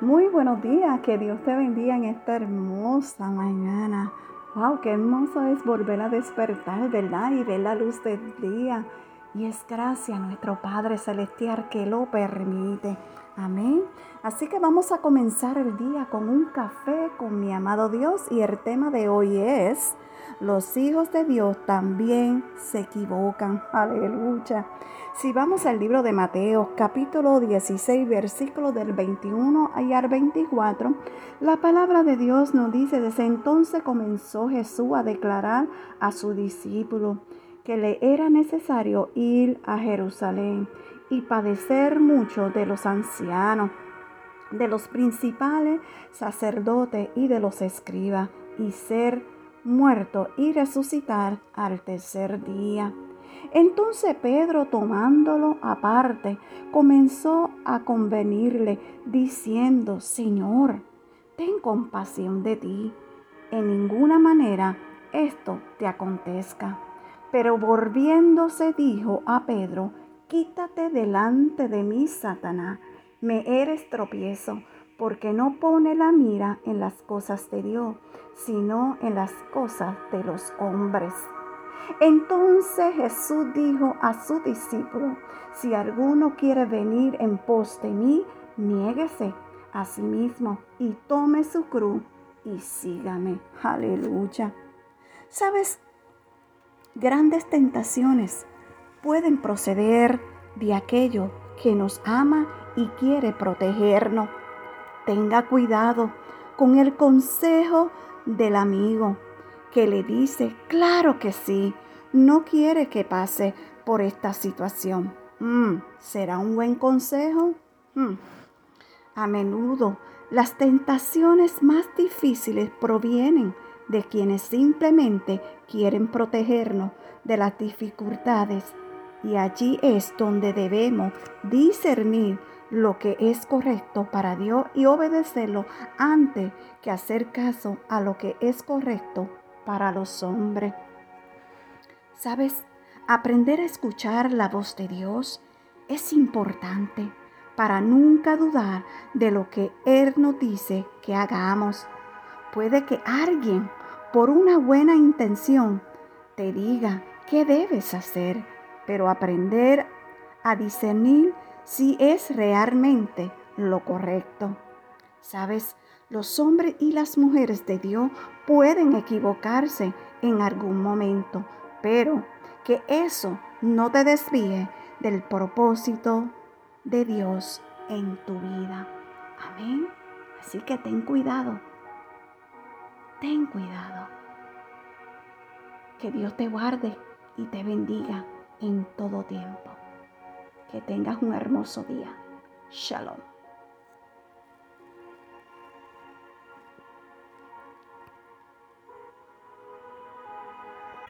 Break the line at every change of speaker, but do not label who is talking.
Muy buenos días, que Dios te bendiga en esta hermosa mañana. Wow, qué hermoso es volver a despertar, ¿verdad? Y ver la luz del día. Y es gracias a nuestro Padre Celestial que lo permite. Amén. Así que vamos a comenzar el día con un café con mi amado Dios y el tema de hoy es, los hijos de Dios también se equivocan. Aleluya. Si vamos al libro de Mateo, capítulo 16, versículo del 21 al 24, la palabra de Dios nos dice, desde entonces comenzó Jesús a declarar a su discípulo que le era necesario ir a Jerusalén y padecer mucho de los ancianos, de los principales sacerdotes y de los escribas, y ser muerto y resucitar al tercer día. Entonces Pedro, tomándolo aparte, comenzó a convenirle, diciendo, Señor, ten compasión de ti. En ninguna manera esto te acontezca. Pero volviéndose dijo a Pedro, Quítate delante de mí, Satanás, me eres tropiezo, porque no pone la mira en las cosas de Dios, sino en las cosas de los hombres. Entonces Jesús dijo a su discípulo, si alguno quiere venir en pos de mí, niéguese a sí mismo y tome su cruz y sígame. Aleluya. ¿Sabes? Grandes tentaciones pueden proceder de aquello que nos ama y quiere protegernos. Tenga cuidado con el consejo del amigo que le dice, claro que sí, no quiere que pase por esta situación. Mm, ¿Será un buen consejo? Mm. A menudo las tentaciones más difíciles provienen de quienes simplemente quieren protegernos de las dificultades y allí es donde debemos discernir lo que es correcto para Dios y obedecerlo antes que hacer caso a lo que es correcto para los hombres. ¿Sabes? Aprender a escuchar la voz de Dios es importante para nunca dudar de lo que Él nos dice que hagamos. Puede que alguien, por una buena intención, te diga qué debes hacer, pero aprender a discernir si es realmente lo correcto. ¿Sabes? Los hombres y las mujeres de Dios pueden equivocarse en algún momento, pero que eso no te desvíe del propósito de Dios en tu vida. Amén. Así que ten cuidado. Ten cuidado. Que Dios te guarde y te bendiga en todo tiempo. Que tengas un hermoso día. Shalom.